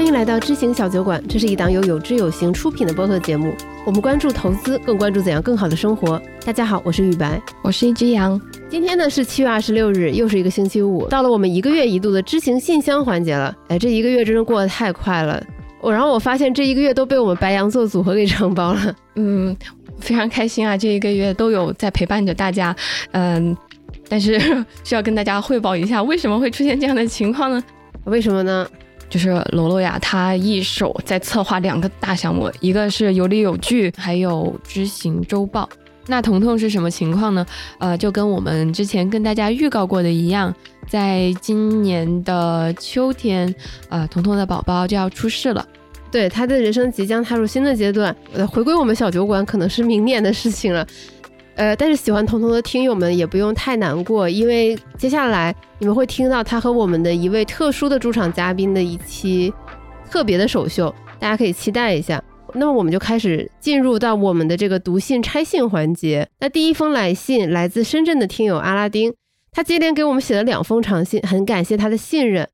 欢迎来到知行小酒馆，这是一档由有知有行出品的播客节目。我们关注投资，更关注怎样更好的生活。大家好，我是雨白，我是一只羊。今天呢是七月二十六日，又是一个星期五，到了我们一个月一度的知行信箱环节了。哎，这一个月真的过得太快了。我然后我发现这一个月都被我们白羊座组合给承包了。嗯，非常开心啊，这一个月都有在陪伴着大家。嗯，但是 需要跟大家汇报一下，为什么会出现这样的情况呢？为什么呢？就是罗罗呀，他一手在策划两个大项目，一个是有理有据，还有知行周报。那彤彤是什么情况呢？呃，就跟我们之前跟大家预告过的一样，在今年的秋天，呃，彤彤的宝宝就要出世了。对，他的人生即将踏入新的阶段，呃，回归我们小酒馆可能是明年的事情了。呃，但是喜欢彤彤的听友们也不用太难过，因为接下来你们会听到他和我们的一位特殊的驻场嘉宾的一期特别的首秀，大家可以期待一下。那么我们就开始进入到我们的这个读信拆信环节。那第一封来信来自深圳的听友阿拉丁，他接连给我们写了两封长信，很感谢他的信任。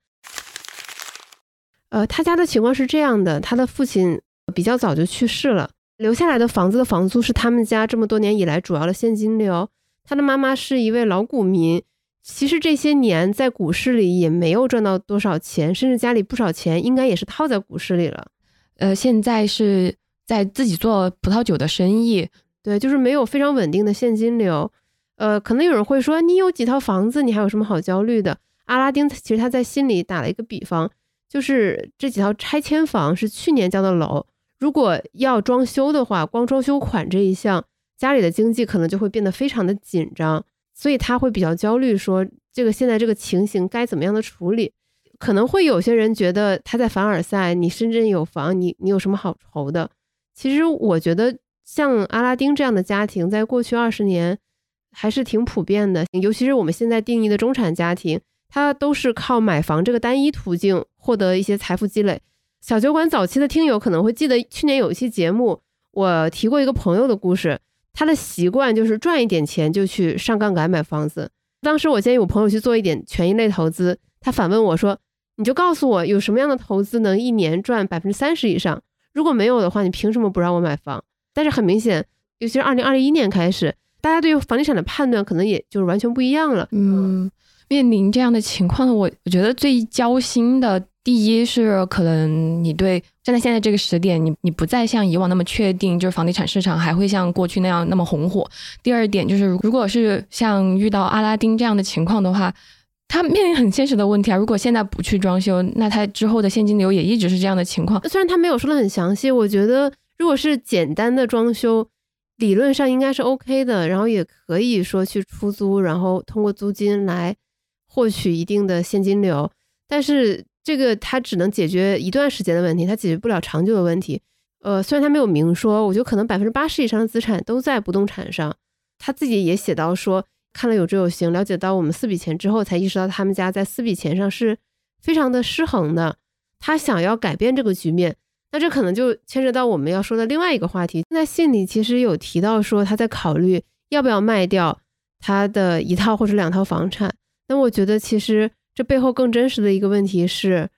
呃，他家的情况是这样的，他的父亲比较早就去世了。留下来的房子的房租是他们家这么多年以来主要的现金流。他的妈妈是一位老股民，其实这些年在股市里也没有赚到多少钱，甚至家里不少钱应该也是套在股市里了。呃，现在是在自己做葡萄酒的生意，对，就是没有非常稳定的现金流。呃，可能有人会说，你有几套房子，你还有什么好焦虑的？阿拉丁其实他在心里打了一个比方，就是这几套拆迁房是去年交的楼。如果要装修的话，光装修款这一项，家里的经济可能就会变得非常的紧张，所以他会比较焦虑，说这个现在这个情形该怎么样的处理？可能会有些人觉得他在凡尔赛，你深圳有房，你你有什么好愁的？其实我觉得像阿拉丁这样的家庭，在过去二十年还是挺普遍的，尤其是我们现在定义的中产家庭，他都是靠买房这个单一途径获得一些财富积累。小酒馆早期的听友可能会记得，去年有一期节目，我提过一个朋友的故事。他的习惯就是赚一点钱就去上杠杆买房子。当时我建议我朋友去做一点权益类投资，他反问我说：“你就告诉我有什么样的投资能一年赚百分之三十以上？如果没有的话，你凭什么不让我买房？”但是很明显，尤其是二零二一年开始，大家对于房地产的判断可能也就是完全不一样了。嗯，面临这样的情况，我我觉得最焦心的。第一是可能你对站在现在这个时点，你你不再像以往那么确定，就是房地产市场还会像过去那样那么红火。第二点就是，如果是像遇到阿拉丁这样的情况的话，他面临很现实的问题啊。如果现在不去装修，那他之后的现金流也一直是这样的情况。虽然他没有说的很详细，我觉得如果是简单的装修，理论上应该是 OK 的，然后也可以说去出租，然后通过租金来获取一定的现金流，但是。这个他只能解决一段时间的问题，他解决不了长久的问题。呃，虽然他没有明说，我觉得可能百分之八十以上的资产都在不动产上。他自己也写到说，看了有知有行，了解到我们四笔钱之后，才意识到他们家在四笔钱上是非常的失衡的。他想要改变这个局面，那这可能就牵扯到我们要说的另外一个话题。在信里其实有提到说，他在考虑要不要卖掉他的一套或者两套房产。那我觉得其实。这背后更真实的一个问题是，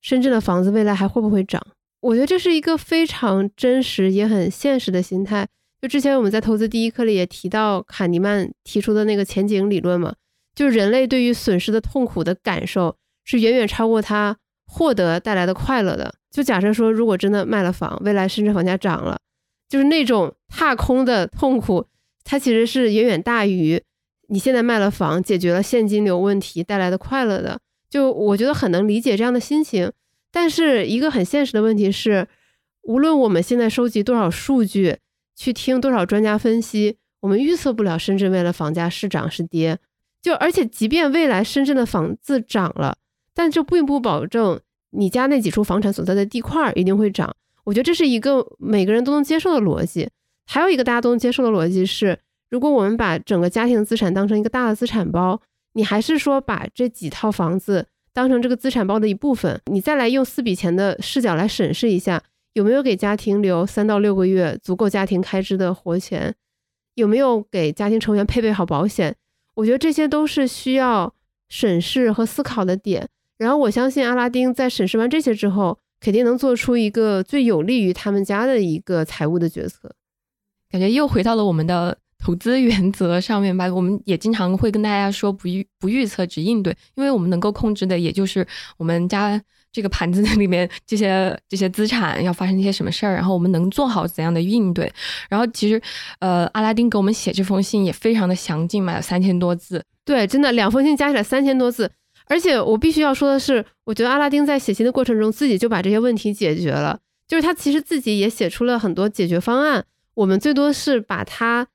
深圳的房子未来还会不会涨？我觉得这是一个非常真实也很现实的心态。就之前我们在投资第一课里也提到卡尼曼提出的那个前景理论嘛，就是人类对于损失的痛苦的感受是远远超过他获得带来的快乐的。就假设说，如果真的卖了房，未来深圳房价涨了，就是那种踏空的痛苦，它其实是远远大于。你现在卖了房，解决了现金流问题带来的快乐的，就我觉得很能理解这样的心情。但是一个很现实的问题是，无论我们现在收集多少数据，去听多少专家分析，我们预测不了深圳未来房价是涨是跌。就而且，即便未来深圳的房子涨了，但这并不保证你家那几处房产所在的地块一定会涨。我觉得这是一个每个人都能接受的逻辑。还有一个大家都能接受的逻辑是。如果我们把整个家庭资产当成一个大的资产包，你还是说把这几套房子当成这个资产包的一部分，你再来用四笔钱的视角来审视一下，有没有给家庭留三到六个月足够家庭开支的活钱，有没有给家庭成员配备好保险？我觉得这些都是需要审视和思考的点。然后我相信阿拉丁在审视完这些之后，肯定能做出一个最有利于他们家的一个财务的决策。感觉又回到了我们的投资原则上面吧。我们也经常会跟大家说，不预不预测，只应对，因为我们能够控制的也就是我们家。这个盘子里面这些这些资产要发生一些什么事儿，然后我们能做好怎样的应对？然后其实，呃，阿拉丁给我们写这封信也非常的详尽嘛，有三千多字。对，真的两封信加起来三千多字。而且我必须要说的是，我觉得阿拉丁在写信的过程中自己就把这些问题解决了，就是他其实自己也写出了很多解决方案。我们最多是把他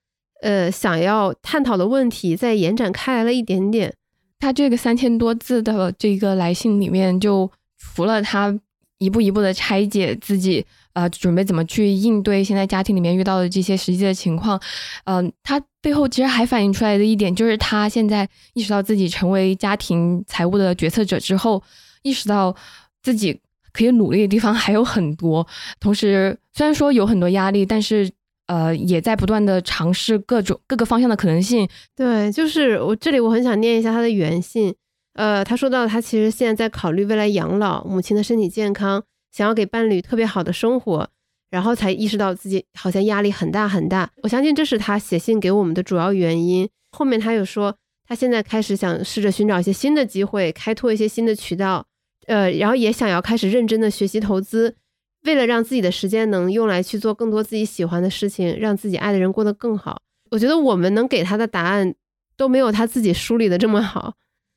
呃想要探讨的问题再延展开来了一点点。他这个三千多字的这个来信里面就。除了他一步一步的拆解自己，呃，准备怎么去应对现在家庭里面遇到的这些实际的情况，嗯，他背后其实还反映出来的一点，就是他现在意识到自己成为家庭财务的决策者之后，意识到自己可以努力的地方还有很多。同时，虽然说有很多压力，但是呃，也在不断的尝试各种各个方向的可能性。对，就是我这里我很想念一下他的原信。呃，他说到他其实现在在考虑未来养老，母亲的身体健康，想要给伴侣特别好的生活，然后才意识到自己好像压力很大很大。我相信这是他写信给我们的主要原因。后面他又说，他现在开始想试着寻找一些新的机会，开拓一些新的渠道，呃，然后也想要开始认真的学习投资，为了让自己的时间能用来去做更多自己喜欢的事情，让自己爱的人过得更好。我觉得我们能给他的答案都没有他自己梳理的这么好。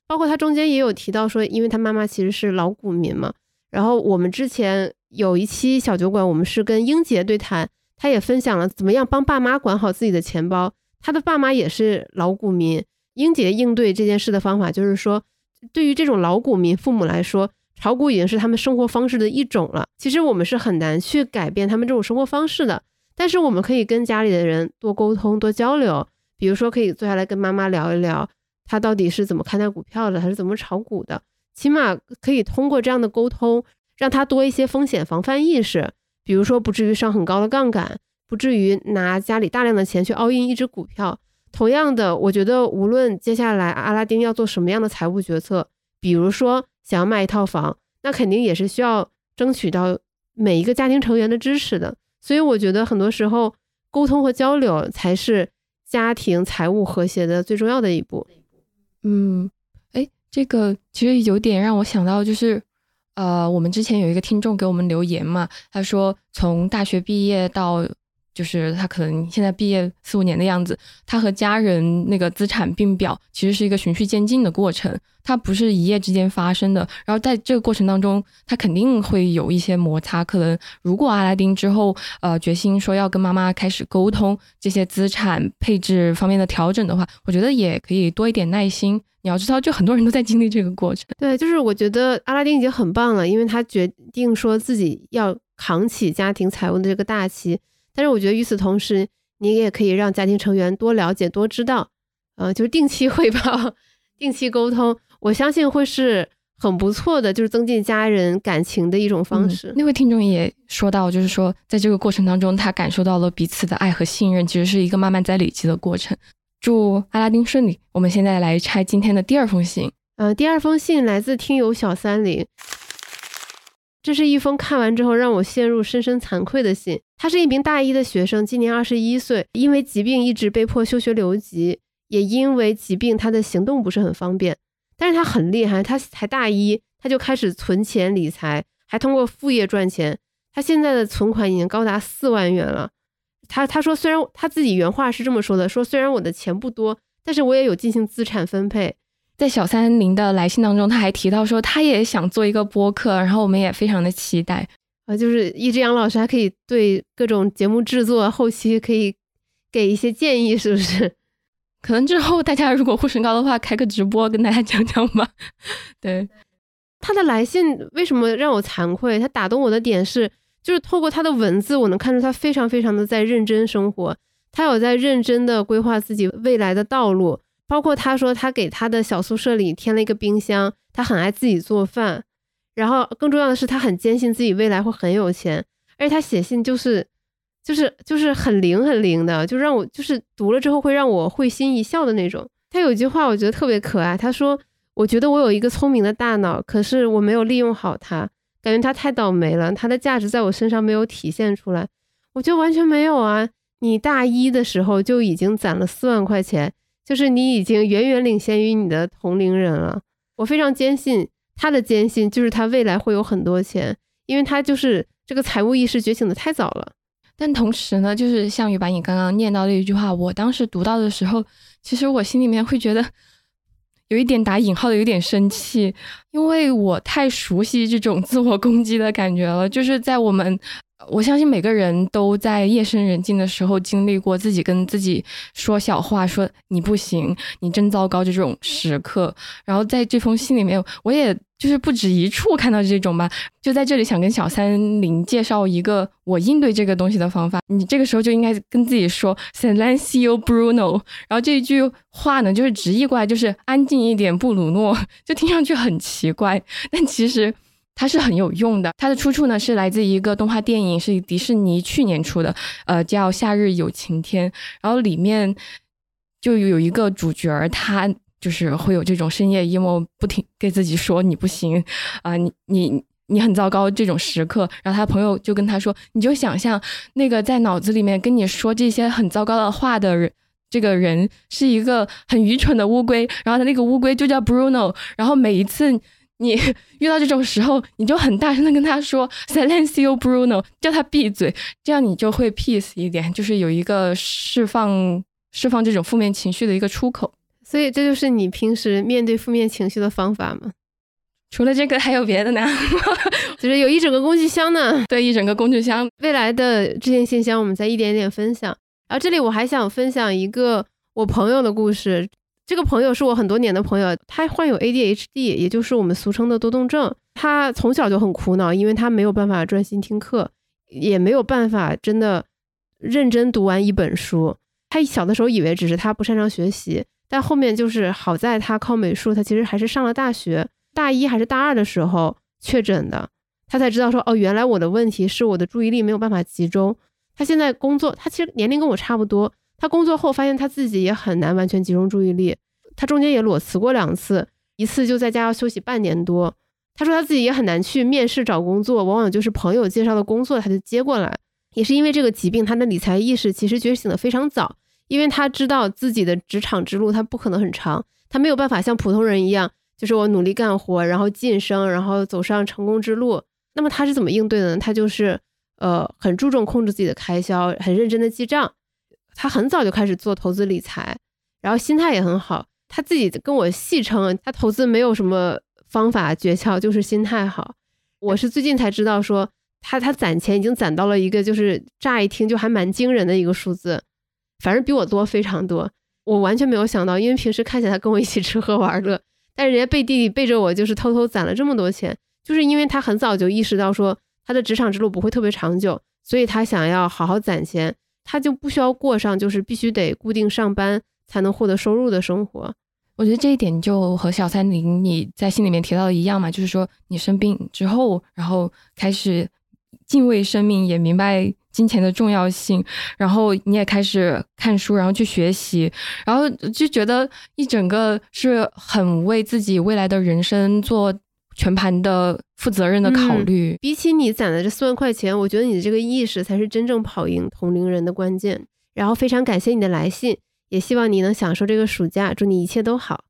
包括他中间也有提到说，因为他妈妈其实是老股民嘛。然后我们之前有一期小酒馆，我们是跟英杰对谈，他也分享了怎么样帮爸妈管好自己的钱包。他的爸妈也是老股民，英杰应对这件事的方法就是说，对于这种老股民父母来说，炒股已经是他们生活方式的一种了。其实我们是很难去改变他们这种生活方式的，但是我们可以跟家里的人多沟通、多交流，比如说可以坐下来跟妈妈聊一聊。他到底是怎么看待股票的？他是怎么炒股的？起码可以通过这样的沟通，让他多一些风险防范意识。比如说，不至于上很高的杠杆，不至于拿家里大量的钱去 all in 一只股票。同样的，我觉得无论接下来阿拉丁要做什么样的财务决策，比如说想要卖一套房，那肯定也是需要争取到每一个家庭成员的支持的。所以，我觉得很多时候沟通和交流才是家庭财务和谐的最重要的一步。嗯，哎，这个其实有点让我想到，就是，呃，我们之前有一个听众给我们留言嘛，他说从大学毕业到。就是他可能现在毕业四五年的样子，他和家人那个资产并表其实是一个循序渐进的过程，它不是一夜之间发生的。然后在这个过程当中，他肯定会有一些摩擦。可能如果阿拉丁之后呃决心说要跟妈妈开始沟通这些资产配置方面的调整的话，我觉得也可以多一点耐心。你要知道，就很多人都在经历这个过程。对，就是我觉得阿拉丁已经很棒了，因为他决定说自己要扛起家庭财务的这个大旗。但是我觉得与此同时，你也可以让家庭成员多了解、多知道，呃，就是定期汇报、定期沟通，我相信会是很不错的，就是增进家人感情的一种方式。那位听众也说到，就是说在这个过程当中，他感受到了彼此的爱和信任，其实是一个慢慢在累积的过程。祝阿拉丁顺利。我们现在来拆今天的第二封信。呃，第二封信来自听友小三零。这是一封看完之后让我陷入深深惭愧的信。他是一名大一的学生，今年二十一岁，因为疾病一直被迫休学留级，也因为疾病他的行动不是很方便。但是他很厉害，他才大一，他就开始存钱理财，还通过副业赚钱。他现在的存款已经高达四万元了。他他说，虽然他自己原话是这么说的，说虽然我的钱不多，但是我也有进行资产分配。在小三零的来信当中，他还提到说他也想做一个播客，然后我们也非常的期待啊，就是一只杨老师还可以对各种节目制作后期可以给一些建议，是不是？可能之后大家如果呼声高的话，开个直播跟大家讲讲吧。对，他的来信为什么让我惭愧？他打动我的点是，就是透过他的文字，我能看出他非常非常的在认真生活，他有在认真的规划自己未来的道路。包括他说他给他的小宿舍里添了一个冰箱，他很爱自己做饭，然后更重要的是他很坚信自己未来会很有钱，而且他写信就是就是就是很灵很灵的，就让我就是读了之后会让我会心一笑的那种。他有一句话我觉得特别可爱，他说：“我觉得我有一个聪明的大脑，可是我没有利用好它，感觉他太倒霉了，他的价值在我身上没有体现出来。我觉得完全没有啊！你大一的时候就已经攒了四万块钱，就是你已经远远领先于你的同龄人了。我非常坚信他的坚信就是他未来会有很多钱，因为他就是这个财务意识觉醒的太早了。但同时呢，就是像于把你刚刚念到的一句话，我当时读到的时候，其实我心里面会觉得有一点打引号的有点生气，因为我太熟悉这种自我攻击的感觉了，就是在我们。我相信每个人都在夜深人静的时候经历过自己跟自己说小话，说你不行，你真糟糕这种时刻。然后在这封信里面，我也就是不止一处看到这种吧。就在这里想跟小三林介绍一个我应对这个东西的方法。你这个时候就应该跟自己说 “Silencio Bruno”，然后这一句话呢，就是直译过来就是“安静一点，布鲁诺”，就听上去很奇怪，但其实。它是很有用的，它的出处呢是来自一个动画电影，是迪士尼去年出的，呃，叫《夏日有晴天》，然后里面就有一个主角，他就是会有这种深夜 emo，不停给自己说你不行啊，你你你很糟糕这种时刻，然后他朋友就跟他说，你就想象那个在脑子里面跟你说这些很糟糕的话的人，这个人是一个很愚蠢的乌龟，然后他那个乌龟就叫 Bruno，然后每一次。你 遇到这种时候，你就很大声的跟他说 “Silencio Bruno”，叫他闭嘴，这样你就会 peace 一点，就是有一个释放释放这种负面情绪的一个出口。所以这就是你平时面对负面情绪的方法吗？除了这个还有别的呢？就是有一整个工具箱呢。对，一整个工具箱。未来的这些信箱，我们再一点点分享。然后这里我还想分享一个我朋友的故事。这个朋友是我很多年的朋友，他患有 ADHD，也就是我们俗称的多动症。他从小就很苦恼，因为他没有办法专心听课，也没有办法真的认真读完一本书。他小的时候以为只是他不擅长学习，但后面就是好在他靠美术，他其实还是上了大学，大一还是大二的时候确诊的，他才知道说哦，原来我的问题是我的注意力没有办法集中。他现在工作，他其实年龄跟我差不多。他工作后发现他自己也很难完全集中注意力，他中间也裸辞过两次，一次就在家要休息半年多。他说他自己也很难去面试找工作，往往就是朋友介绍的工作他就接过来。也是因为这个疾病，他的理财意识其实觉醒的非常早，因为他知道自己的职场之路他不可能很长，他没有办法像普通人一样，就是我努力干活，然后晋升，然后走上成功之路。那么他是怎么应对的呢？他就是呃很注重控制自己的开销，很认真的记账。他很早就开始做投资理财，然后心态也很好。他自己跟我戏称，他投资没有什么方法诀窍，就是心态好。我是最近才知道，说他他攒钱已经攒到了一个就是乍一听就还蛮惊人的一个数字，反正比我多非常多。我完全没有想到，因为平时看起来跟我一起吃喝玩乐，但是人家背地里背着我就是偷偷攒了这么多钱，就是因为他很早就意识到说他的职场之路不会特别长久，所以他想要好好攒钱。他就不需要过上就是必须得固定上班才能获得收入的生活。我觉得这一点就和小三林你在信里面提到的一样嘛，就是说你生病之后，然后开始敬畏生命，也明白金钱的重要性，然后你也开始看书，然后去学习，然后就觉得一整个是很为自己未来的人生做。全盘的负责任的考虑，比起你攒的这四万块钱，我觉得你的这个意识才是真正跑赢同龄人的关键。然后非常感谢你的来信，也希望你能享受这个暑假，祝你一切都好。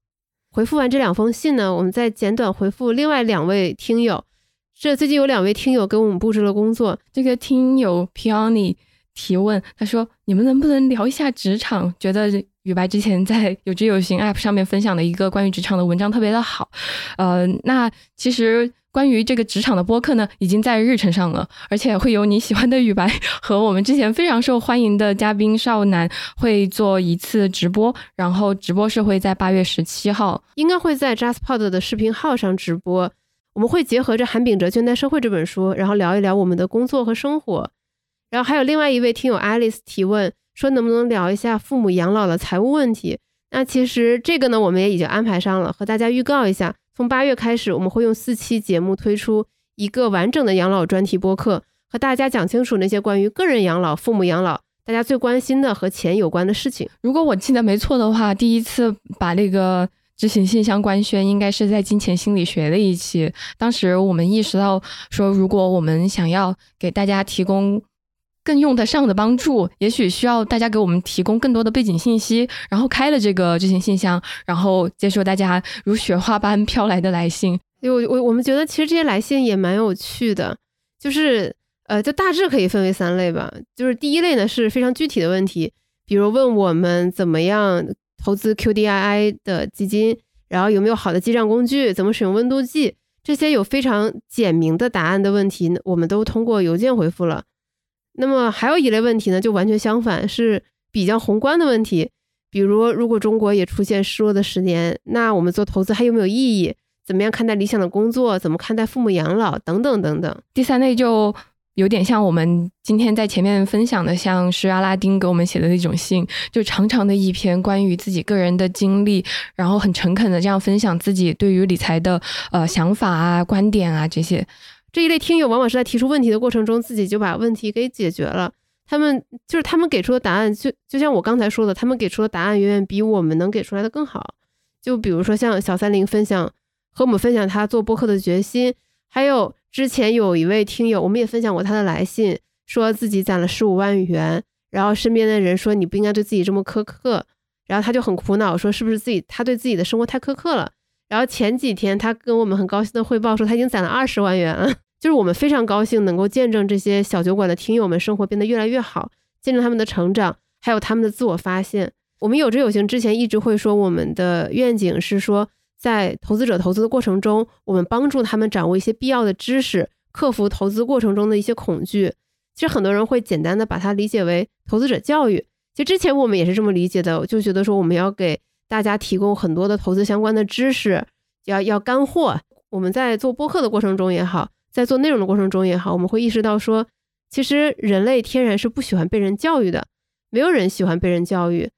回复完这两封信呢，我们再简短回复另外两位听友。这最近有两位听友给我们布置了工作，这个听友 Piony 提问，他说：“你们能不能聊一下职场？觉得？”雨白之前在有知有行 App 上面分享的一个关于职场的文章特别的好，呃，那其实关于这个职场的播客呢，已经在日程上了，而且会有你喜欢的雨白和我们之前非常受欢迎的嘉宾少男会做一次直播，然后直播是会在八月十七号，应该会在 JustPod 的视频号上直播，我们会结合着《韩炳哲倦怠社会》这本书，然后聊一聊我们的工作和生活，然后还有另外一位听友 Alice 提问。说能不能聊一下父母养老的财务问题？那其实这个呢，我们也已经安排上了，和大家预告一下，从八月开始，我们会用四期节目推出一个完整的养老专题播客，和大家讲清楚那些关于个人养老、父母养老，大家最关心的和钱有关的事情。如果我记得没错的话，第一次把那个执行信箱官宣，应该是在金钱心理学的一期。当时我们意识到说，如果我们想要给大家提供更用得上的帮助，也许需要大家给我们提供更多的背景信息，然后开了这个执行信箱，然后接受大家如雪花般飘来的来信。我我我们觉得其实这些来信也蛮有趣的，就是呃，就大致可以分为三类吧。就是第一类呢是非常具体的问题，比如问我们怎么样投资 QDII 的基金，然后有没有好的记账工具，怎么使用温度计，这些有非常简明的答案的问题，我们都通过邮件回复了。那么还有一类问题呢，就完全相反，是比较宏观的问题，比如如果中国也出现失落的十年，那我们做投资还有没有意义？怎么样看待理想的工作？怎么看待父母养老？等等等等。第三类就有点像我们今天在前面分享的，像是阿拉丁给我们写的那种信，就长长的一篇关于自己个人的经历，然后很诚恳的这样分享自己对于理财的呃想法啊、观点啊这些。这一类听友往往是在提出问题的过程中，自己就把问题给解决了。他们就是他们给出的答案，就就像我刚才说的，他们给出的答案远远比我们能给出来的更好。就比如说像小三零分享和我们分享他做播客的决心，还有之前有一位听友，我们也分享过他的来信，说自己攒了十五万元，然后身边的人说你不应该对自己这么苛刻，然后他就很苦恼，说是不是自己他对自己的生活太苛刻了。然后前几天他跟我们很高兴的汇报说他已经攒了二十万元了。就是我们非常高兴能够见证这些小酒馆的听友们生活变得越来越好，见证他们的成长，还有他们的自我发现。我们有志有行之前一直会说，我们的愿景是说，在投资者投资的过程中，我们帮助他们掌握一些必要的知识，克服投资过程中的一些恐惧。其实很多人会简单的把它理解为投资者教育。其实之前我们也是这么理解的，就觉得说我们要给大家提供很多的投资相关的知识，要要干货。我们在做播客的过程中也好。在做内容的过程中也好，我们会意识到说，其实人类天然是不喜欢被人教育的，没有人喜欢被人教育。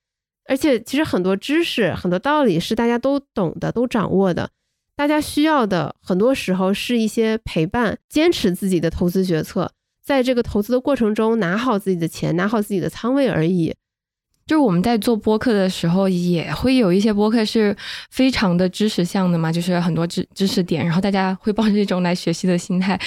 而且，其实很多知识、很多道理是大家都懂的、都掌握的。大家需要的很多时候是一些陪伴，坚持自己的投资决策，在这个投资的过程中拿好自己的钱，拿好自己的仓位而已。就是我们在做播客的时候，也会有一些播客是非常的知识向的嘛，就是很多知知识点，然后大家会抱着一种来学习的心态。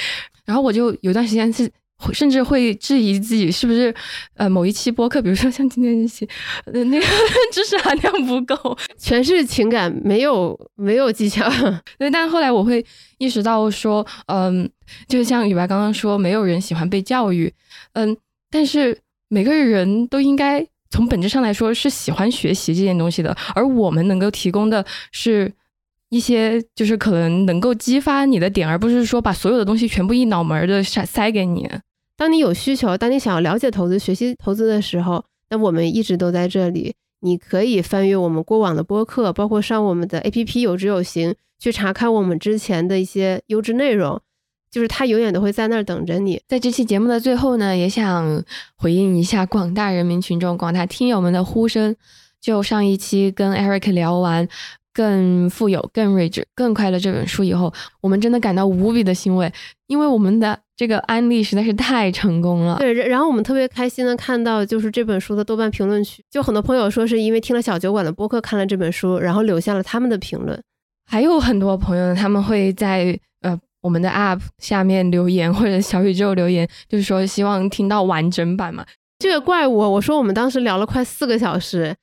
然后我就有段时间是甚至会质疑自己是不是呃某一期播客，比如说像今天这期，呃那个 知识含量不够，全是情感，没有没有技巧。对，但后来我会意识到说，嗯，就像雨白刚刚说，没有人喜欢被教育，嗯，但是每个人都应该。从本质上来说是喜欢学习这件东西的，而我们能够提供的是一些就是可能能够激发你的点，而不是说把所有的东西全部一脑门儿的塞塞给你。当你有需求，当你想要了解投资、学习投资的时候，那我们一直都在这里。你可以翻阅我们过往的播客，包括上我们的 APP 有知有行去查看我们之前的一些优质内容。就是他永远都会在那儿等着你。在这期节目的最后呢，也想回应一下广大人民群众、广大听友们的呼声。就上一期跟 Eric 聊完《更富有、更睿智、更快乐》这本书以后，我们真的感到无比的欣慰，因为我们的这个案例实在是太成功了。对，然后我们特别开心的看到，就是这本书的豆瓣评论区，就很多朋友说是因为听了小酒馆的播客看了这本书，然后留下了他们的评论。还有很多朋友，他们会在呃。我们的 App 下面留言或者小宇宙留言，就是说希望听到完整版嘛。这个怪我，我说我们当时聊了快四个小时，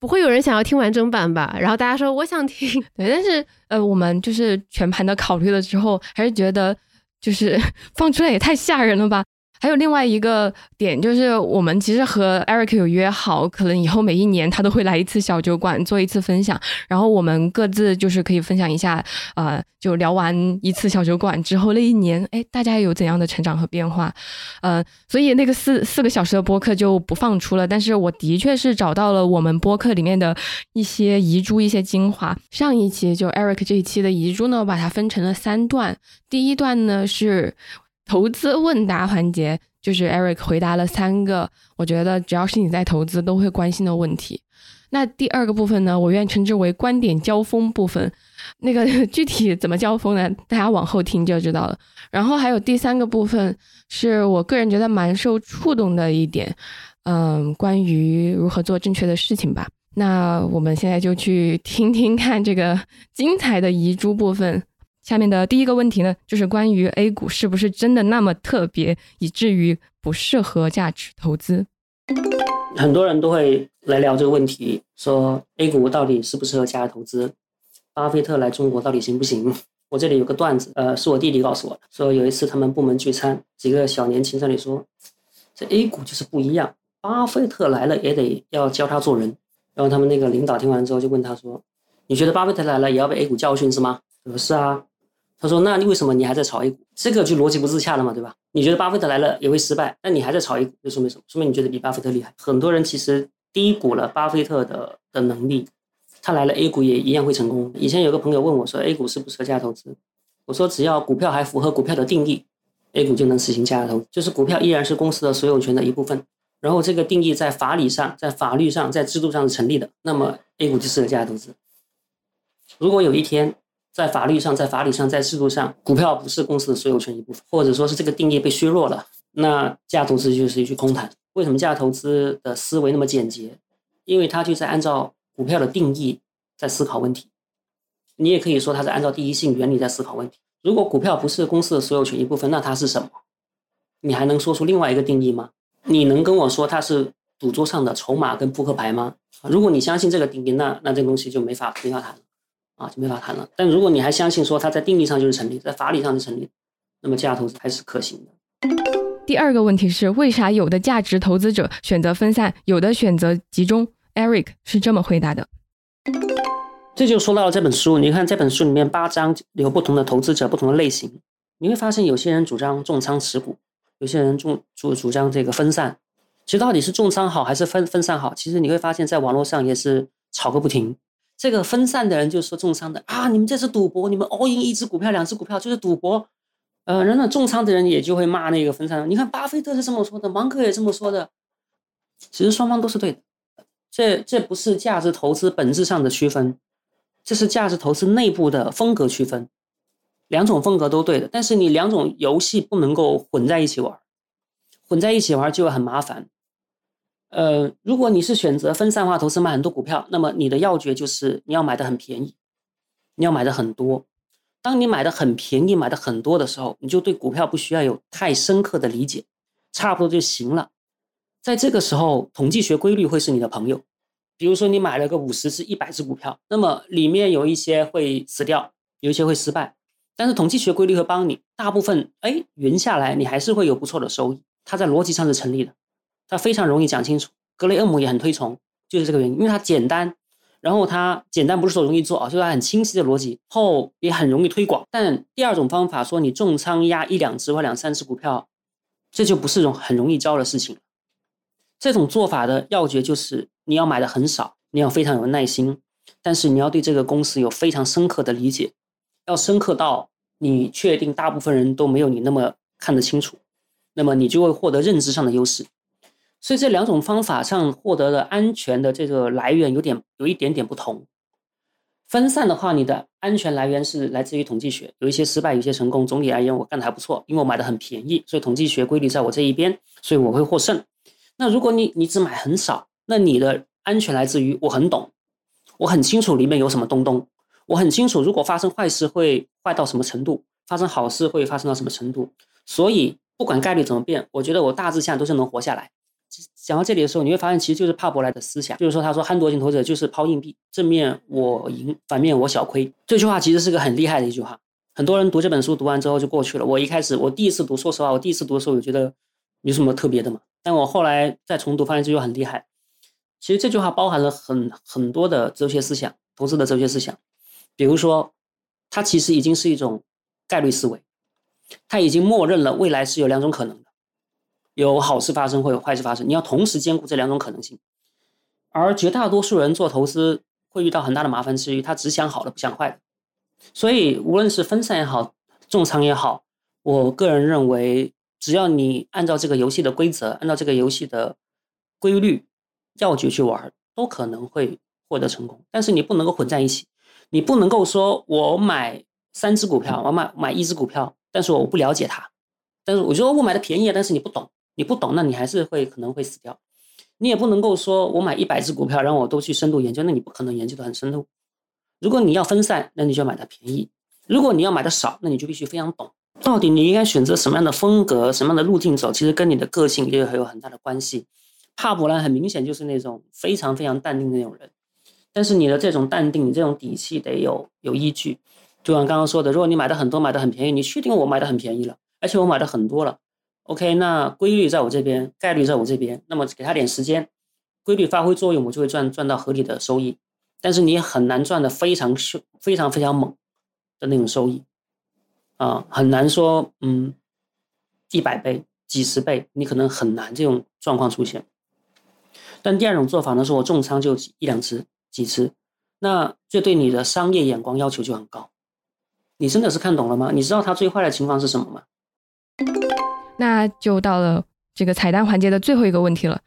不会有人想要听完整版吧？然后大家说我想听，对，但是呃，我们就是全盘的考虑了之后，还是觉得就是 放出来也太吓人了吧。还有另外一个点，就是我们其实和 Eric 有约好，可能以后每一年他都会来一次小酒馆做一次分享，然后我们各自就是可以分享一下，呃，就聊完一次小酒馆之后那一年，哎，大家有怎样的成长和变化？呃，所以那个四四个小时的播客就不放出了，但是我的确是找到了我们播客里面的一些遗珠、一些精华。上一期就 Eric 这一期的遗珠呢，我把它分成了三段，第一段呢是。投资问答环节就是 Eric 回答了三个，我觉得只要是你在投资都会关心的问题。那第二个部分呢，我愿称之为观点交锋部分。那个 具体怎么交锋呢？大家往后听就知道了。然后还有第三个部分，是我个人觉得蛮受触动的一点，嗯，关于如何做正确的事情吧。那我们现在就去听听看这个精彩的遗珠部分。下面的第一个问题呢，就是关于 A 股是不是真的那么特别，以至于不适合价值投资？很多人都会来聊这个问题，说 A 股到底适不适合价值投资？巴菲特来中国到底行不行？我这里有个段子，呃，是我弟弟告诉我，说有一次他们部门聚餐，几个小年轻这里说，这 A 股就是不一样，巴菲特来了也得要教他做人。然后他们那个领导听完之后就问他说：“你觉得巴菲特来了也要被 A 股教训是吗？”他说：“是啊。”他说：“那你为什么你还在炒 A 股？这个就逻辑不自洽了嘛，对吧？你觉得巴菲特来了也会失败，那你还在炒 A 股，就说明什么？说明你觉得比巴菲特厉害。很多人其实低估了巴菲特的的能力，他来了 A 股也一样会成功。以前有个朋友问我说：“A 股适不适合价值投资？”我说：“只要股票还符合股票的定义，A 股就能实行价值投资，就是股票依然是公司的所有权的一部分。然后这个定义在法理上、在法律上、在制度上是成立的，那么 A 股就适合价值投资。如果有一天，在法律上、在法理上、在制度上，股票不是公司的所有权一部分，或者说是这个定义被削弱了，那价值投资就是一句空谈。为什么价值投资的思维那么简洁？因为它就在按照股票的定义在思考问题。你也可以说它是按照第一性原理在思考问题。如果股票不是公司的所有权一部分，那它是什么？你还能说出另外一个定义吗？你能跟我说它是赌桌上的筹码跟扑克牌吗？如果你相信这个定义，那那这东西就没法没法谈。啊，就没法谈了。但如果你还相信说它在定义上就是成立，在法理上是成立，那么价值投资还是可行的。第二个问题是，为啥有的价值投资者选择分散，有的选择集中？Eric 是这么回答的。这就说到了这本书，你看这本书里面八章有不同的投资者，不同的类型。你会发现有些人主张重仓持股，有些人主主主张这个分散。其实到底是重仓好还是分分散好？其实你会发现在网络上也是吵个不停。这个分散的人就说重仓的啊，你们这是赌博，你们 all in 一只股票、两只股票就是赌博。呃，然后重仓的人也就会骂那个分散的。你看巴菲特是这么说的，芒格也这么说的。其实双方都是对的，这这不是价值投资本质上的区分，这是价值投资内部的风格区分。两种风格都对的，但是你两种游戏不能够混在一起玩，混在一起玩就会很麻烦。呃，如果你是选择分散化投资买很多股票，那么你的要诀就是你要买的很便宜，你要买的很多。当你买的很便宜、买的很多的时候，你就对股票不需要有太深刻的理解，差不多就行了。在这个时候，统计学规律会是你的朋友。比如说，你买了个五十只、一百只股票，那么里面有一些会死掉，有一些会失败，但是统计学规律会帮你，大部分哎匀下来，你还是会有不错的收益。它在逻辑上是成立的。它非常容易讲清楚，格雷厄姆也很推崇，就是这个原因，因为它简单，然后它简单不是说容易做啊，就是它很清晰的逻辑，后也很容易推广。但第二种方法说你重仓压一两只或两三只股票，这就不是容很容易教的事情。这种做法的要诀就是你要买的很少，你要非常有耐心，但是你要对这个公司有非常深刻的理解，要深刻到你确定大部分人都没有你那么看得清楚，那么你就会获得认知上的优势。所以这两种方法上获得的安全的这个来源有点有一点点不同。分散的话，你的安全来源是来自于统计学，有一些失败，有一些成功。总体而言，我干的还不错，因为我买的很便宜，所以统计学规律在我这一边，所以我会获胜。那如果你你只买很少，那你的安全来自于我很懂，我很清楚里面有什么东东，我很清楚如果发生坏事会坏到什么程度，发生好事会发生到什么程度。所以不管概率怎么变，我觉得我大致上都是能活下来。讲到这里的时候，你会发现其实就是帕伯莱的思想，就是说他说憨多型投资者就是抛硬币，正面我赢，反面我小亏。这句话其实是个很厉害的一句话。很多人读这本书读完之后就过去了。我一开始我第一次读，说实话，我第一次读的时候我觉得有什么特别的嘛？但我后来再重读，发现这句话很厉害。其实这句话包含了很很多的哲学思想，投资的哲学思想。比如说，它其实已经是一种概率思维，它已经默认了未来是有两种可能。有好事发生，会有坏事发生，你要同时兼顾这两种可能性。而绝大多数人做投资会遇到很大的麻烦之余，他只想好的不想坏的。所以无论是分散也好，重仓也好，我个人认为，只要你按照这个游戏的规则，按照这个游戏的规律要诀去玩，都可能会获得成功。但是你不能够混在一起，你不能够说我买三只股票，我买买一只股票，但是我不了解它，但是我觉得我买的便宜，但是你不懂。你不懂，那你还是会可能会死掉。你也不能够说我买一百只股票，然后我都去深度研究，那你不可能研究的很深入。如果你要分散，那你就买的便宜；如果你要买的少，那你就必须非常懂。到底你应该选择什么样的风格、什么样的路径走，其实跟你的个性也有有很大的关系。帕普兰很明显就是那种非常非常淡定的那种人，但是你的这种淡定、你这种底气得有有依据。就像刚刚说的，如果你买的很多、买的很便宜，你确定我买的很便宜了，而且我买的很多了，OK，那规律在我这边，概率在我这边，那么给他点时间，规律发挥作用，我就会赚赚到合理的收益。但是你也很难赚的非常凶非常非常猛的那种收益。啊，很难说，嗯，一百倍、几十倍，你可能很难这种状况出现。但第二种做法呢，是我重仓就一两只、几只，那这对你的商业眼光要求就很高。你真的是看懂了吗？你知道它最坏的情况是什么吗？那就到了这个彩蛋环节的最后一个问题了。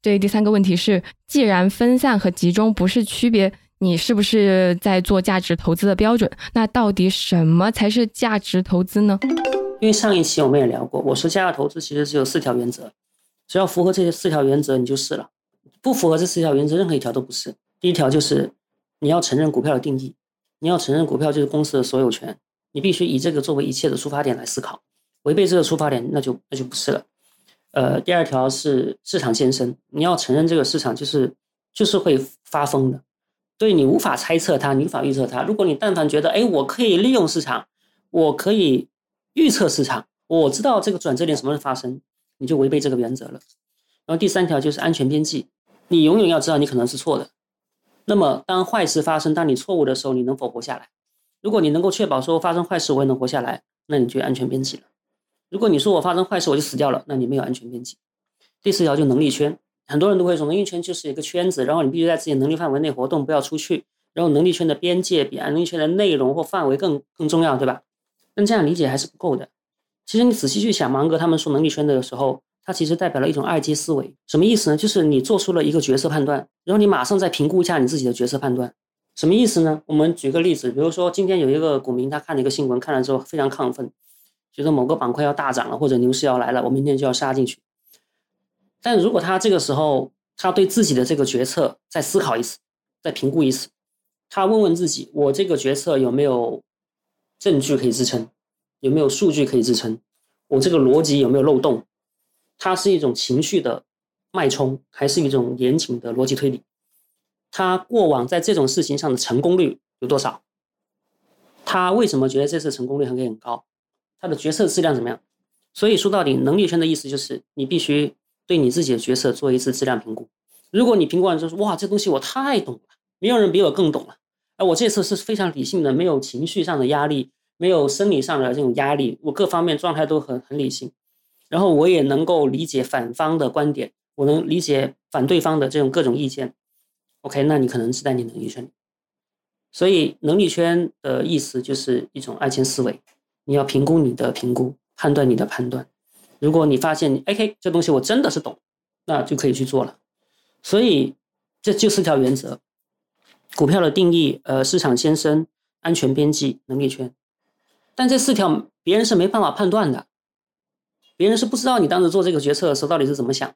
对，第三个问题是，既然分散和集中不是区别。你是不是在做价值投资的标准？那到底什么才是价值投资呢？因为上一期我们也聊过，我说价值投资其实只有四条原则，只要符合这些四条原则，你就是了；不符合这四条原则，任何一条都不是。第一条就是你要承认股票的定义，你要承认股票就是公司的所有权，你必须以这个作为一切的出发点来思考，违背这个出发点，那就那就不是了。呃，第二条是市场先生，你要承认这个市场就是就是会发疯的。所以你无法猜测它，你无法预测它。如果你但凡觉得，哎，我可以利用市场，我可以预测市场，我知道这个转折点什么时候发生，你就违背这个原则了。然后第三条就是安全边际，你永远要知道你可能是错的。那么当坏事发生，当你错误的时候，你能否活下来？如果你能够确保说发生坏事我也能活下来，那你就安全边际了。如果你说我发生坏事我就死掉了，那你没有安全边际。第四条就能力圈。很多人都会说，能力圈就是一个圈子，然后你必须在自己能力范围内活动，不要出去。然后能力圈的边界比能力圈的内容或范围更更重要，对吧？但这样理解还是不够的。其实你仔细去想，芒格他们说能力圈的时候，它其实代表了一种二阶思维。什么意思呢？就是你做出了一个决策判断，然后你马上再评估一下你自己的决策判断。什么意思呢？我们举个例子，比如说今天有一个股民，他看了一个新闻，看了之后非常亢奋，觉得某个板块要大涨了，或者牛市要来了，我明天就要杀进去。但如果他这个时候，他对自己的这个决策再思考一次，再评估一次，他问问自己：我这个决策有没有证据可以支撑？有没有数据可以支撑？我这个逻辑有没有漏洞？它是一种情绪的脉冲，还是一种严谨的逻辑推理？他过往在这种事情上的成功率有多少？他为什么觉得这次成功率很很高？他的决策质量怎么样？所以说到底，能力圈的意思就是你必须。对你自己的角色做一次质量评估，如果你评估完之后说哇，这东西我太懂了，没有人比我更懂了，哎，我这次是非常理性的，没有情绪上的压力，没有生理上的这种压力，我各方面状态都很很理性，然后我也能够理解反方的观点，我能理解反对方的这种各种意见，OK，那你可能是在你能力圈里，所以能力圈的意思就是一种爱情思维，你要评估你的评估，判断你的判断。如果你发现 OK 这东西我真的是懂，那就可以去做了。所以这就四条原则：股票的定义、呃市场先生、安全边际、能力圈。但这四条别人是没办法判断的，别人是不知道你当时做这个决策的时候到底是怎么想的。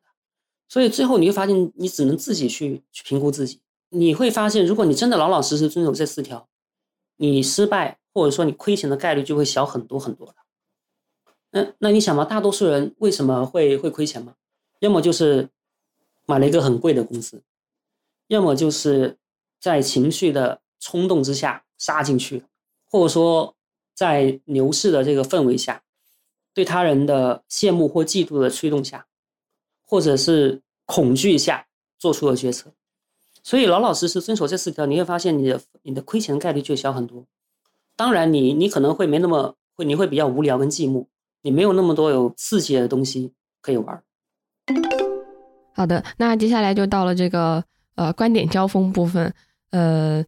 所以最后你会发现，你只能自己去去评估自己。你会发现，如果你真的老老实实遵守这四条，你失败或者说你亏钱的概率就会小很多很多了。那那你想嘛，大多数人为什么会会亏钱吗？要么就是买了一个很贵的公司，要么就是在情绪的冲动之下杀进去，或者说在牛市的这个氛围下，对他人的羡慕或嫉妒的驱动下，或者是恐惧下做出了决策。所以老老实实遵守这四条，你会发现你的你的亏钱概率就小很多。当然，你你可能会没那么会，你会比较无聊跟寂寞。你没有那么多有刺激的东西可以玩。好的，那接下来就到了这个呃观点交锋部分，呃，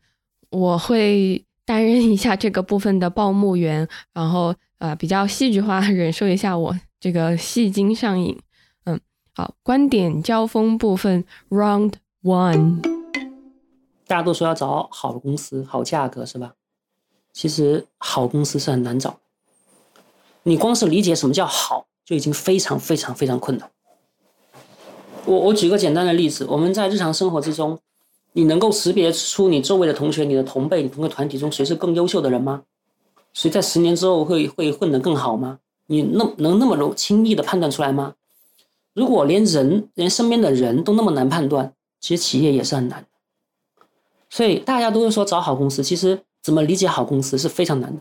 我会担任一下这个部分的报幕员，然后呃比较戏剧化忍受一下我这个戏精上瘾。嗯，好，观点交锋部分 Round One，大家都说要找好的公司，好价格是吧？其实好公司是很难找。你光是理解什么叫好，就已经非常非常非常困难。我我举个简单的例子，我们在日常生活之中，你能够识别出你周围的同学、你的同辈、你同个团体中谁是更优秀的人吗？谁在十年之后会会混得更好吗？你那能那么容轻易的判断出来吗？如果连人连身边的人都那么难判断，其实企业也是很难。所以大家都是说找好公司，其实怎么理解好公司是非常难的。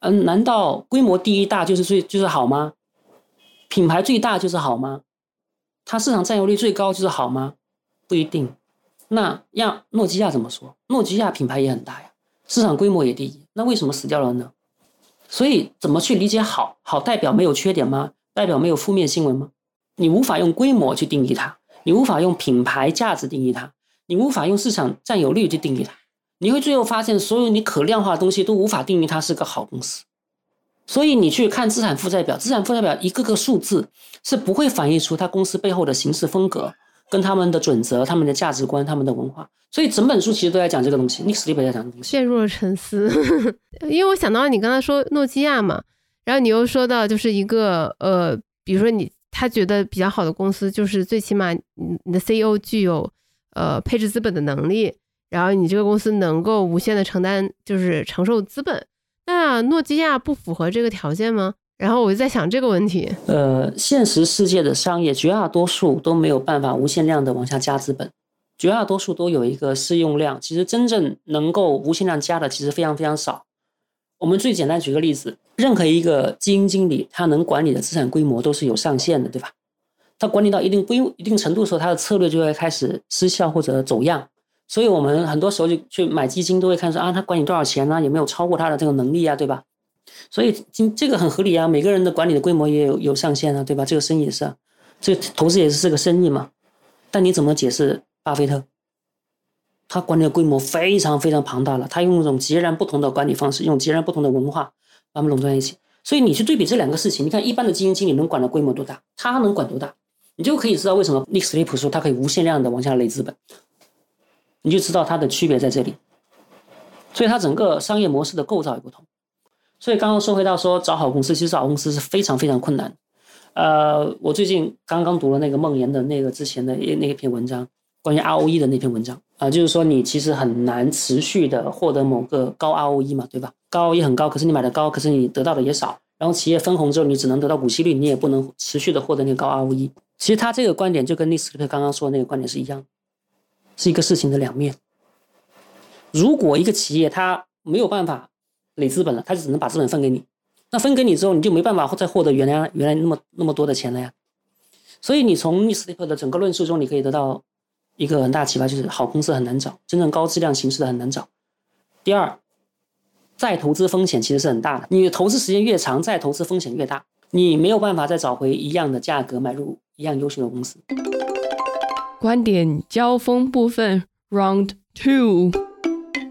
嗯，难道规模第一大就是最就是好吗？品牌最大就是好吗？它市场占有率最高就是好吗？不一定。那让诺基亚怎么说？诺基亚品牌也很大呀，市场规模也第一，那为什么死掉了呢？所以怎么去理解好？好代表没有缺点吗？代表没有负面新闻吗？你无法用规模去定义它，你无法用品牌价值定义它，你无法用市场占有率去定义它。你会最后发现，所有你可量化的东西都无法定义它是个好公司。所以你去看资产负债表，资产负债表一个个数字是不会反映出它公司背后的行事风格、跟他们的准则、他们的价值观、他们的文化。所以整本书其实都在讲这个东西。Nick Sleep 在讲这个东西。陷入了沉思，因为我想到你刚才说诺基亚嘛，然后你又说到就是一个呃，比如说你他觉得比较好的公司，就是最起码你你的 CEO 具有呃配置资本的能力。然后你这个公司能够无限的承担，就是承受资本，那诺基亚不符合这个条件吗？然后我就在想这个问题。呃，现实世界的商业绝大多数都没有办法无限量的往下加资本，绝大多数都有一个适用量。其实真正能够无限量加的，其实非常非常少。我们最简单举个例子，任何一个基金经理，他能管理的资产规模都是有上限的，对吧？他管理到一定规一定程度的时候，他的策略就会开始失效或者走样。所以我们很多时候就去买基金，都会看说啊，他管你多少钱呢？有没有超过他的这个能力啊？对吧？所以今这个很合理啊，每个人的管理的规模也有有上限啊，对吧？这个生意也是啊，这个投资也是这个生意嘛。但你怎么解释巴菲特？他管理的规模非常非常庞大了，他用一种截然不同的管理方式，用截然不同的文化把他们垄断在一起。所以你去对比这两个事情，你看一般的基金经理能管的规模多大，他能管多大，你就可以知道为什么 Nick Sleep 说他可以无限量的往下累资本。你就知道它的区别在这里，所以它整个商业模式的构造也不同。所以刚刚说回到说找好公司，其实找公司是非常非常困难。呃，我最近刚刚读了那个梦岩的那个之前的那一篇文章，关于 ROE 的那篇文章啊，就是说你其实很难持续的获得某个高 ROE 嘛，对吧？高 ROE 很高，可是你买的高，可是你得到的也少。然后企业分红之后，你只能得到股息率，你也不能持续的获得那个高 ROE。其实他这个观点就跟历史课刚刚说的那个观点是一样。是一个事情的两面。如果一个企业它没有办法累资本了，它就只能把资本分给你。那分给你之后，你就没办法再获得原来原来那么那么多的钱了呀。所以你从 Miss Tip 的整个论述中，你可以得到一个很大启发，就是好公司很难找，真正高质量形式的很难找。第二，再投资风险其实是很大的。你投资时间越长，再投资风险越大，你没有办法再找回一样的价格买入一样优秀的公司。观点交锋部分，Round Two。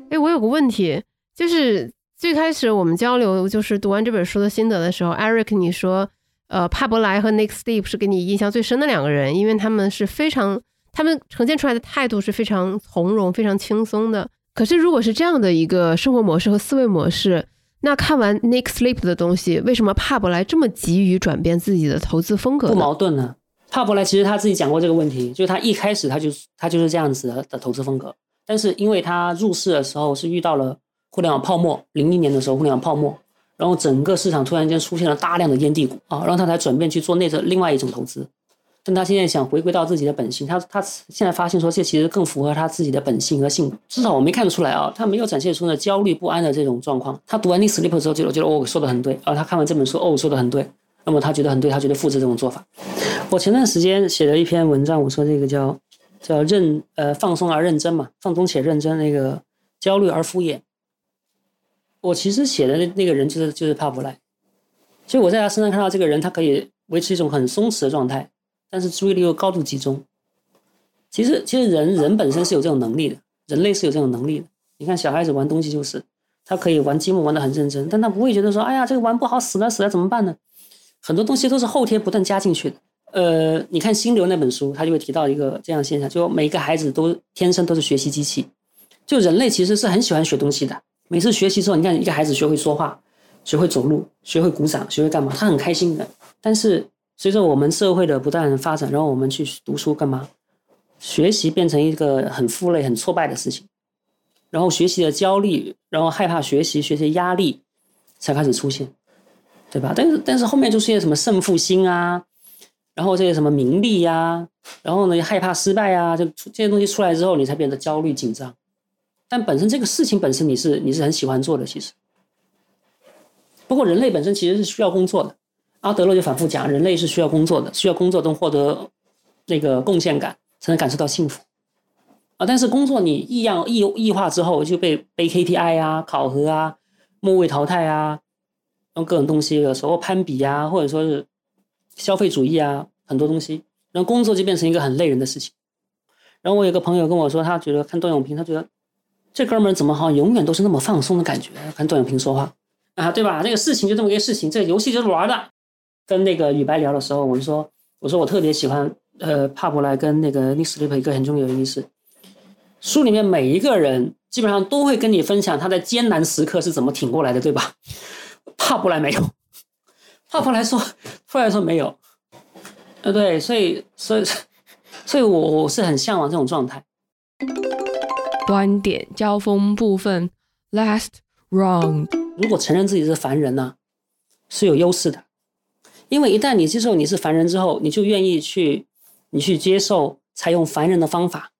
哎，我有个问题，就是最开始我们交流，就是读完这本书的心得的时候，Eric，你说，呃，帕伯莱和 Nick Steep 是给你印象最深的两个人，因为他们是非常，他们呈现出来的态度是非常从容、非常轻松的。可是，如果是这样的一个生活模式和思维模式，那看完 Nick Sleep 的东西，为什么帕伯莱这么急于转变自己的投资风格？不矛盾呢？帕伯莱其实他自己讲过这个问题，就是他一开始他就他就是这样子的投资风格，但是因为他入市的时候是遇到了互联网泡沫，零一年的时候互联网泡沫，然后整个市场突然间出现了大量的烟蒂股啊，然后他才转变去做那个另外一种投资。但他现在想回归到自己的本性，他他现在发现说这其实更符合他自己的本性和性格，至少我没看得出来啊，他没有展现出那焦虑不安的这种状况。他读完《那 Sleep》之后，就觉得哦说的很对，然后他看完这本书哦说的很对，那么他觉得很对，他觉得复制这种做法。我前段时间写了一篇文章，我说这个叫叫认呃放松而认真嘛，放松且认真，那个焦虑而敷衍。我其实写的那那个人就是就是帕布莱，所以我在他身上看到这个人，他可以维持一种很松弛的状态，但是注意力又高度集中。其实其实人人本身是有这种能力的，人类是有这种能力的。你看小孩子玩东西就是，他可以玩积木玩的很认真，但他不会觉得说，哎呀这个玩不好死了死了怎么办呢？很多东西都是后天不断加进去的。呃，你看《心流》那本书，他就会提到一个这样现象，就每个孩子都天生都是学习机器。就人类其实是很喜欢学东西的。每次学习之后，你看一个孩子学会说话，学会走路，学会鼓掌，学会干嘛，他很开心的。但是随着我们社会的不断发展，然后我们去读书干嘛？学习变成一个很负累、很挫败的事情，然后学习的焦虑，然后害怕学习，学习压力才开始出现，对吧？但是但是后面就出现什么胜负心啊，然后这些什么名利呀，然后呢害怕失败啊，就这些东西出来之后，你才变得焦虑紧张。但本身这个事情本身你是你是很喜欢做的，其实。不过人类本身其实是需要工作的。阿德勒就反复讲，人类是需要工作的，需要工作中获得那个贡献感，才能感受到幸福啊。但是工作你异样异异化之后，就被被 KPI 啊、考核啊、末位淘汰啊，用各种东西有时候攀比啊，或者说是消费主义啊，很多东西，然后工作就变成一个很累人的事情。然后我有个朋友跟我说，他觉得看段永平，他觉得这哥们儿怎么好像永远都是那么放松的感觉？看段永平说话啊，对吧？这个事情就这么个事情，这个游戏就是玩的。跟那个雨白聊的时候，我就说，我说我特别喜欢，呃，帕布莱跟那个尼斯利普一个很重要的意思，书里面每一个人基本上都会跟你分享他在艰难时刻是怎么挺过来的，对吧？帕布莱没有，帕布莱说，布莱说没有，呃，对，所以，所以，所以我我是很向往这种状态。观点交锋部分，last round。如果承认自己是凡人呢，是有优势的。因为一旦你接受你是凡人之后，你就愿意去，你去接受采用凡人的方法，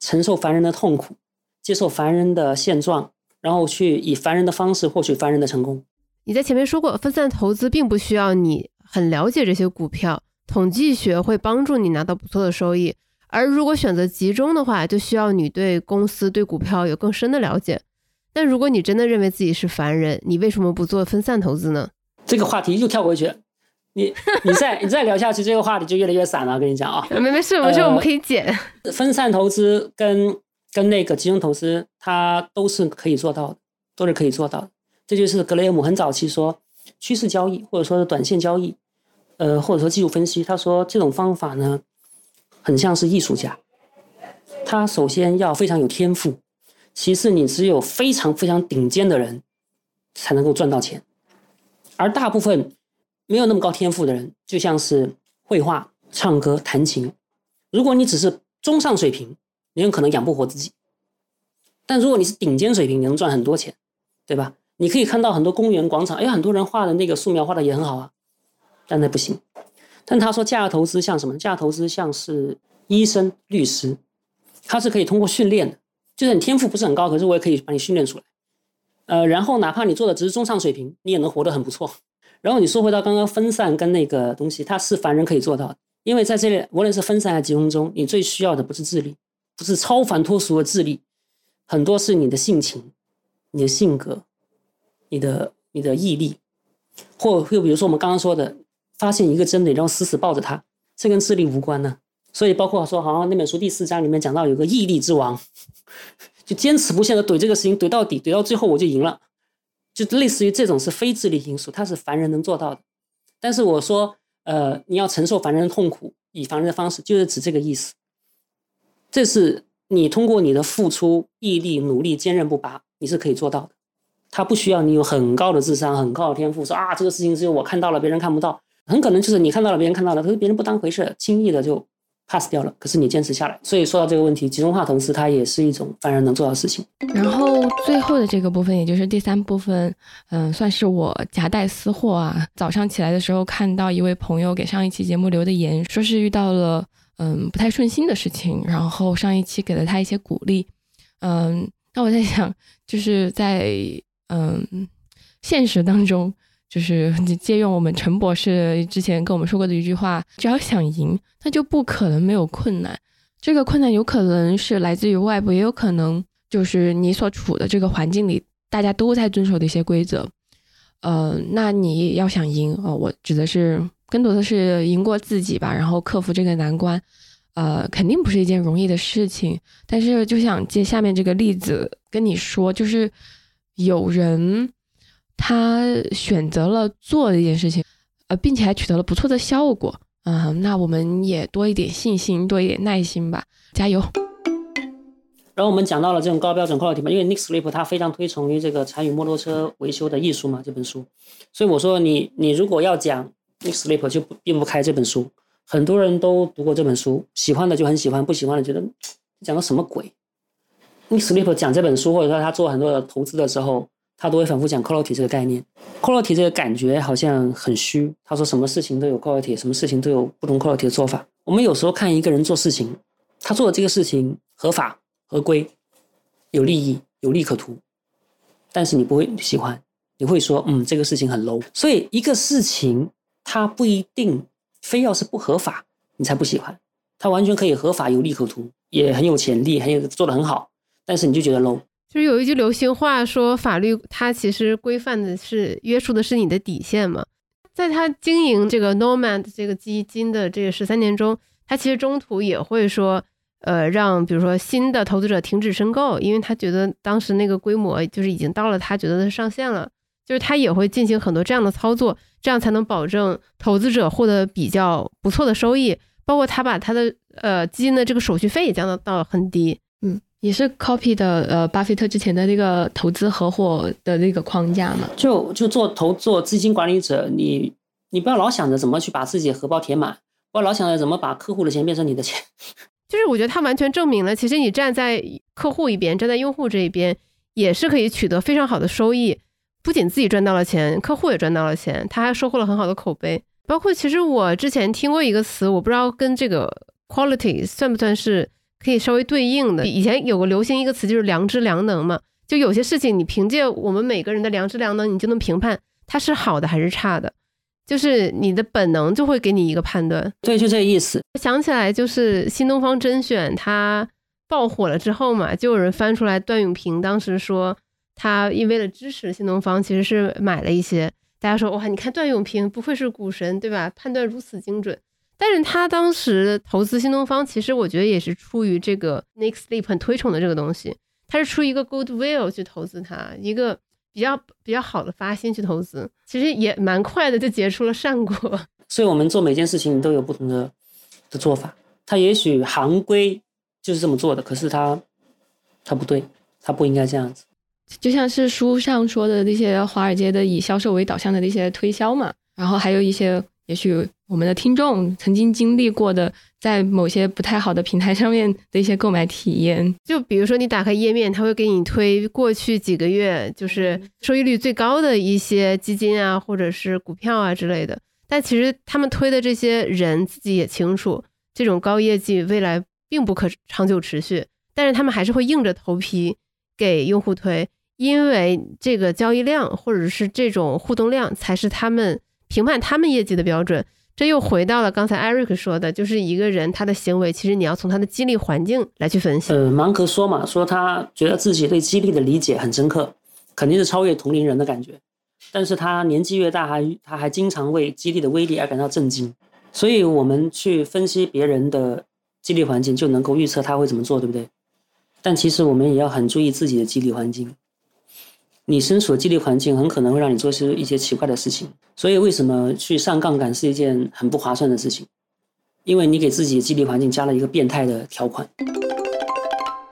承受凡人的痛苦，接受凡人的现状，然后去以凡人的方式获取凡人的成功。你在前面说过，分散投资并不需要你很了解这些股票，统计学会帮助你拿到不错的收益。而如果选择集中的话，就需要你对公司、对股票有更深的了解。但如果你真的认为自己是凡人，你为什么不做分散投资呢？这个话题又跳过去。你你再 你再聊下去，这个话题就越来越散了。我跟你讲啊，没没事，没事，我们可以剪。分散投资跟跟那个集中投资，它都是可以做到的，都是可以做到的。这就是格雷厄姆很早期说趋势交易，或者说是短线交易，呃，或者说技术分析。他说这种方法呢，很像是艺术家，他首先要非常有天赋，其次你只有非常非常顶尖的人才能够赚到钱，而大部分。没有那么高天赋的人，就像是绘画、唱歌、弹琴。如果你只是中上水平，你很可能养不活自己。但如果你是顶尖水平，你能赚很多钱，对吧？你可以看到很多公园广场，哎，很多人画的那个素描画的也很好啊，但那不行。但他说，价值投资像什么？价值投资像是医生、律师，他是可以通过训练的，就是你天赋不是很高，可是我也可以把你训练出来。呃，然后哪怕你做的只是中上水平，你也能活得很不错。然后你说回到刚刚分散跟那个东西，它是凡人可以做到的，因为在这里无论是分散还是集中中，你最需要的不是智力，不是超凡脱俗的智力，很多是你的性情、你的性格、你的你的毅力，或或比如说我们刚刚说的，发现一个真理然后死死抱着它，这跟智力无关呢。所以包括说，好像那本书第四章里面讲到有个毅力之王，就坚持不懈的怼这个事情，怼到底，怼到最后我就赢了。就类似于这种是非智力因素，它是凡人能做到的。但是我说，呃，你要承受凡人的痛苦，以凡人的方式，就是指这个意思。这是你通过你的付出、毅力、努力、坚韧不拔，你是可以做到的。他不需要你有很高的智商、很高的天赋，说啊，这个事情只有我看到了，别人看不到。很可能就是你看到了，别人看到了，可是别人不当回事，轻易的就。pass 掉了，可是你坚持下来，所以说到这个问题，集中化投资它也是一种凡人能做到的事情。然后最后的这个部分，也就是第三部分，嗯，算是我夹带私货啊。早上起来的时候看到一位朋友给上一期节目留的言，说是遇到了嗯不太顺心的事情，然后上一期给了他一些鼓励。嗯，那我在想，就是在嗯现实当中。就是借用我们陈博士之前跟我们说过的一句话：只要想赢，那就不可能没有困难。这个困难有可能是来自于外部，也有可能就是你所处的这个环境里大家都在遵守的一些规则。呃，那你要想赢呃，我指的是更多的是赢过自己吧，然后克服这个难关。呃，肯定不是一件容易的事情。但是就想借下面这个例子跟你说，就是有人。他选择了做这件事情，呃，并且还取得了不错的效果，嗯，那我们也多一点信心，多一点耐心吧，加油。然后我们讲到了这种高标准高 u 题嘛，因为 Nick Sleep 他非常推崇于这个参与摩托车维修的艺术嘛，这本书。所以我说你你如果要讲 Nick Sleep 就不并不开这本书。很多人都读过这本书，喜欢的就很喜欢，不喜欢的觉得讲的什么鬼。N i Sleep 讲这本书，或者说他做很多的投资的时候，他都会反复讲 quality 这个概念。quality 这个感觉好像很虚。他说什么事情都有 quality，什么事情都有不同 quality 的做法。我们有时候看一个人做事情，他做的这个事情合法合规，有利益，有利可图，但是你不会喜欢，你会说，嗯，这个事情很 low。所以一个事情，它不一定非要是不合法，你才不喜欢。它完全可以合法，有利可图，也很有潜力，很有做的很好，但是你就觉得 low。就是有一句流行话说，法律它其实规范的是约束的是你的底线嘛。在他经营这个 Nomad 这个基金的这个十三年中，他其实中途也会说，呃，让比如说新的投资者停止申购，因为他觉得当时那个规模就是已经到了他觉得的上限了，就是他也会进行很多这样的操作，这样才能保证投资者获得比较不错的收益，包括他把他的呃基金的这个手续费也降到到很低。也是 copy 的呃，巴菲特之前的那个投资合伙的那个框架嘛。就就做投做资金管理者，你你不要老想着怎么去把自己的荷包填满，不要老想着怎么把客户的钱变成你的钱。就是我觉得他完全证明了，其实你站在客户一边，站在用户这一边，也是可以取得非常好的收益。不仅自己赚到了钱，客户也赚到了钱，他还收获了很好的口碑。包括其实我之前听过一个词，我不知道跟这个 quality 算不算是。可以稍微对应的，以前有个流行一个词就是良知良能嘛，就有些事情你凭借我们每个人的良知良能，你就能评判它是好的还是差的，就是你的本能就会给你一个判断。对，就这个意思。想起来就是新东方甄选它爆火了之后嘛，就有人翻出来段永平当时说他因为了支持新东方，其实是买了一些。大家说哇，你看段永平不愧是股神对吧？判断如此精准。但是他当时投资新东方，其实我觉得也是出于这个 Nick Sleep 很推崇的这个东西，他是出于一个 goodwill 去投资它，一个比较比较好的发心去投资，其实也蛮快的就结出了善果。所以，我们做每件事情都有不同的的做法。他也许行规就是这么做的，可是他他不对，他不应该这样子。就像是书上说的那些华尔街的以销售为导向的那些推销嘛，然后还有一些。也许我们的听众曾经经历过的，在某些不太好的平台上面的一些购买体验，就比如说你打开页面，他会给你推过去几个月就是收益率最高的一些基金啊，或者是股票啊之类的。但其实他们推的这些人自己也清楚，这种高业绩未来并不可长久持续，但是他们还是会硬着头皮给用户推，因为这个交易量或者是这种互动量才是他们。评判他们业绩的标准，这又回到了刚才 Eric 说的，就是一个人他的行为，其实你要从他的激励环境来去分析。呃，芒格说嘛，说他觉得自己对激励的理解很深刻，肯定是超越同龄人的感觉。但是他年纪越大，还他还经常为激励的威力而感到震惊。所以我们去分析别人的激励环境，就能够预测他会怎么做，对不对？但其实我们也要很注意自己的激励环境。你身处的激励环境很可能会让你做出一些奇怪的事情，所以为什么去上杠杆是一件很不划算的事情？因为你给自己激励环境加了一个变态的条款。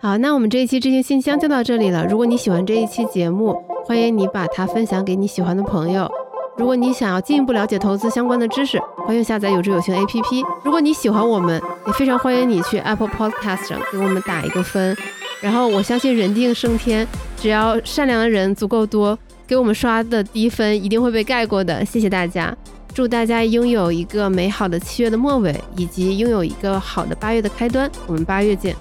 好，那我们这一期知行信箱就到这里了。如果你喜欢这一期节目，欢迎你把它分享给你喜欢的朋友。如果你想要进一步了解投资相关的知识，欢迎下载有知有行 APP。如果你喜欢我们，也非常欢迎你去 Apple Podcast 上给我们打一个分。然后我相信人定胜天，只要善良的人足够多，给我们刷的低分一定会被盖过的。谢谢大家，祝大家拥有一个美好的七月的末尾，以及拥有一个好的八月的开端。我们八月见。